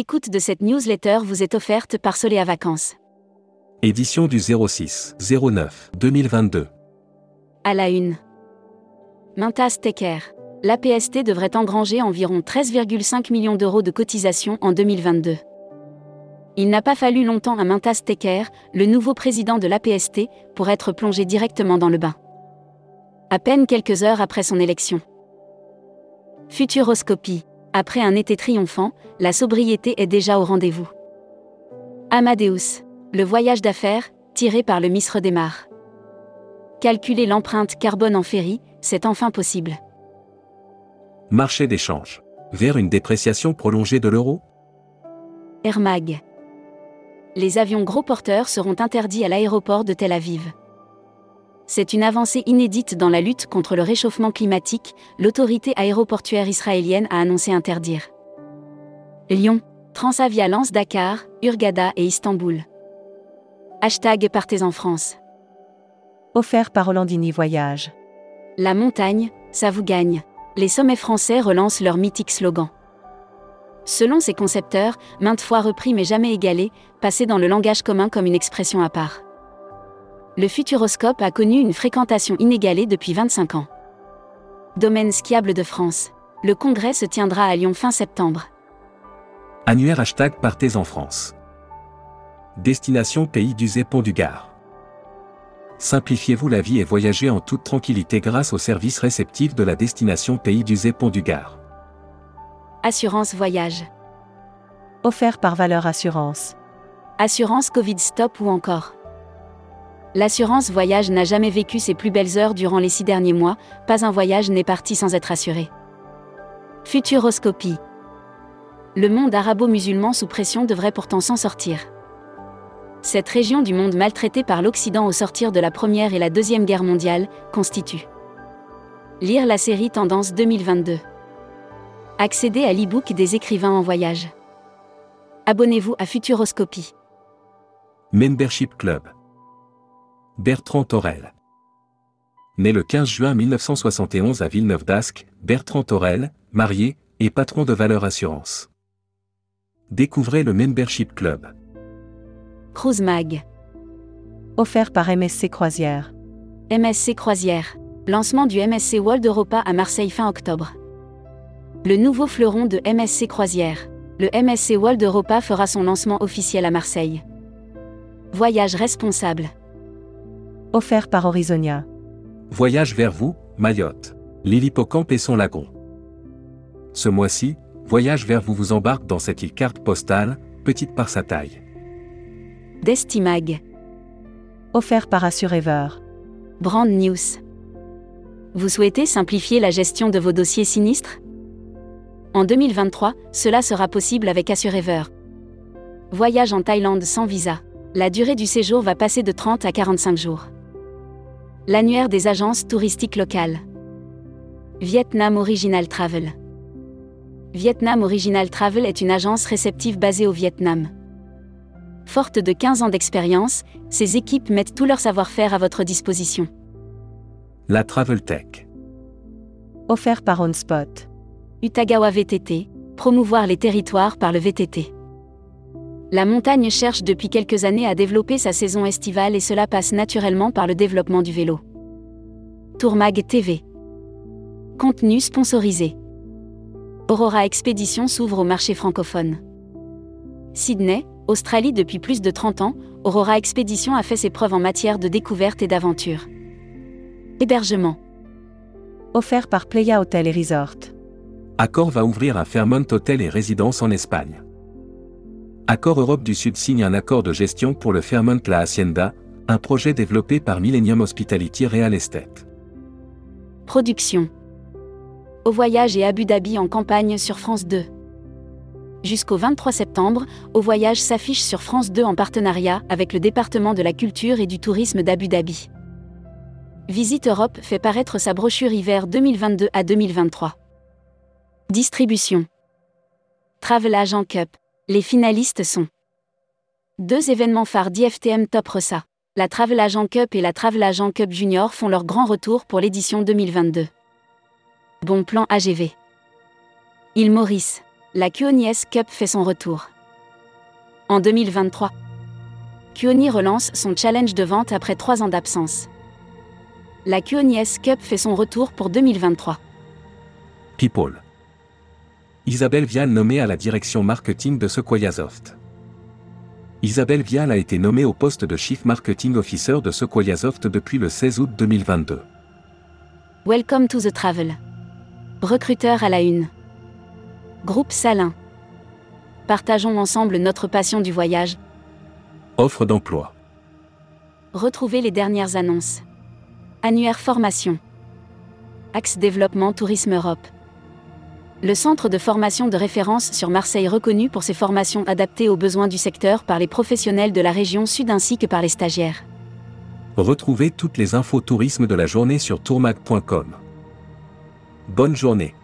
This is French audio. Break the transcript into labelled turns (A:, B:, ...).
A: L'écoute de cette newsletter vous est offerte par Soléa Vacances.
B: Édition du 06 09 2022.
A: À la une. Mintas Tecker. L'APST devrait engranger environ 13,5 millions d'euros de cotisations en 2022. Il n'a pas fallu longtemps à Mintas Tecker, le nouveau président de l'APST, pour être plongé directement dans le bain. À peine quelques heures après son élection. Futuroscopie. Après un été triomphant, la sobriété est déjà au rendez-vous. Amadeus. Le voyage d'affaires, tiré par le Miss redémarre. Calculer l'empreinte carbone en ferry, c'est enfin possible.
B: Marché d'échange. Vers une dépréciation prolongée de l'euro?
A: Air Mag. Les avions gros porteurs seront interdits à l'aéroport de Tel Aviv. C'est une avancée inédite dans la lutte contre le réchauffement climatique, l'autorité aéroportuaire israélienne a annoncé interdire. Lyon, Transavia lance Dakar, Urgada et Istanbul. Hashtag Partez en France.
C: Offert par Rolandini Voyage.
A: La montagne, ça vous gagne. Les sommets français relancent leur mythique slogan. Selon ses concepteurs, maintes fois repris mais jamais égalé, passé dans le langage commun comme une expression à part le Futuroscope a connu une fréquentation inégalée depuis 25 ans. Domaine skiable de France. Le congrès se tiendra à Lyon fin septembre.
B: Annuaire hashtag Partez en France. Destination Pays du Zépont du Gard. Simplifiez-vous la vie et voyagez en toute tranquillité grâce au service réceptif de la destination Pays du Zépont du Gard.
A: Assurance voyage.
C: Offert par Valeur Assurance.
A: Assurance Covid Stop ou encore. L'assurance voyage n'a jamais vécu ses plus belles heures durant les six derniers mois, pas un voyage n'est parti sans être assuré. Futuroscopie. Le monde arabo-musulman sous pression devrait pourtant s'en sortir. Cette région du monde maltraitée par l'Occident au sortir de la Première et la Deuxième Guerre mondiale constitue. Lire la série Tendance 2022. Accéder à l'e-book des écrivains en voyage. Abonnez-vous à Futuroscopie.
B: Membership Club. Bertrand Torel. Né le 15 juin 1971 à Villeneuve d'Ascq, Bertrand Torel, marié, et patron de Valeur Assurance. Découvrez le Membership Club.
A: Cruise Mag.
C: Offert par MSC Croisière.
A: MSC Croisière. Lancement du MSC World Europa à Marseille fin octobre. Le nouveau fleuron de MSC Croisière. Le MSC World Europa fera son lancement officiel à Marseille. Voyage responsable
C: offert par Horizonia.
B: Voyage vers vous, Mayotte. L'Hillippocampe et son lagon. Ce mois-ci, Voyage vers vous vous embarque dans cette île carte postale, petite par sa taille.
A: Destimag.
C: Offert par Assurever.
A: Brand News. Vous souhaitez simplifier la gestion de vos dossiers sinistres? En 2023, cela sera possible avec Assurever. Voyage en Thaïlande sans visa. La durée du séjour va passer de 30 à 45 jours. L'annuaire des agences touristiques locales. Vietnam Original Travel. Vietnam Original Travel est une agence réceptive basée au Vietnam. Forte de 15 ans d'expérience, ses équipes mettent tout leur savoir-faire à votre disposition.
B: La Travel Tech.
C: Offert par OnSpot.
A: Utagawa VTT, promouvoir les territoires par le VTT. La montagne cherche depuis quelques années à développer sa saison estivale et cela passe naturellement par le développement du vélo. Tourmag TV. Contenu sponsorisé. Aurora Expédition s'ouvre au marché francophone. Sydney, Australie depuis plus de 30 ans, Aurora Expédition a fait ses preuves en matière de découverte et d'aventure. Hébergement.
C: Offert par Playa Hotel et Resort.
B: Accor va ouvrir un Fairmont Hotel et Résidence en Espagne. Accord Europe du Sud signe un accord de gestion pour le Fairmont La Hacienda, un projet développé par Millennium Hospitality Real Estate.
A: Production. Au voyage et Abu Dhabi en campagne sur France 2. Jusqu'au 23 septembre, Au voyage s'affiche sur France 2 en partenariat avec le département de la culture et du tourisme d'Abu Dhabi. Visite Europe fait paraître sa brochure hiver 2022 à 2023. Distribution. Travel Agent Cup. Les finalistes sont deux événements phares d'IFTM Top Ressa. La Travel Agent Cup et la Travel Agent Cup Junior font leur grand retour pour l'édition 2022. Bon plan AGV. Il Maurice. La QONIS Cup fait son retour. En 2023, QONI relance son challenge de vente après trois ans d'absence. La QONIS Cup fait son retour pour 2023.
B: People. Isabelle Vial nommée à la direction marketing de Sequoiasoft. Isabelle Vial a été nommée au poste de Chief Marketing Officer de Sequoiasoft depuis le 16 août 2022.
A: Welcome to the travel. Recruteur à la une. Groupe Salin. Partageons ensemble notre passion du voyage.
B: Offre d'emploi.
A: Retrouvez les dernières annonces. Annuaire formation. Axe développement Tourisme Europe. Le centre de formation de référence sur Marseille reconnu pour ses formations adaptées aux besoins du secteur par les professionnels de la région sud ainsi que par les stagiaires.
B: Retrouvez toutes les infos tourisme de la journée sur tourmag.com. Bonne journée.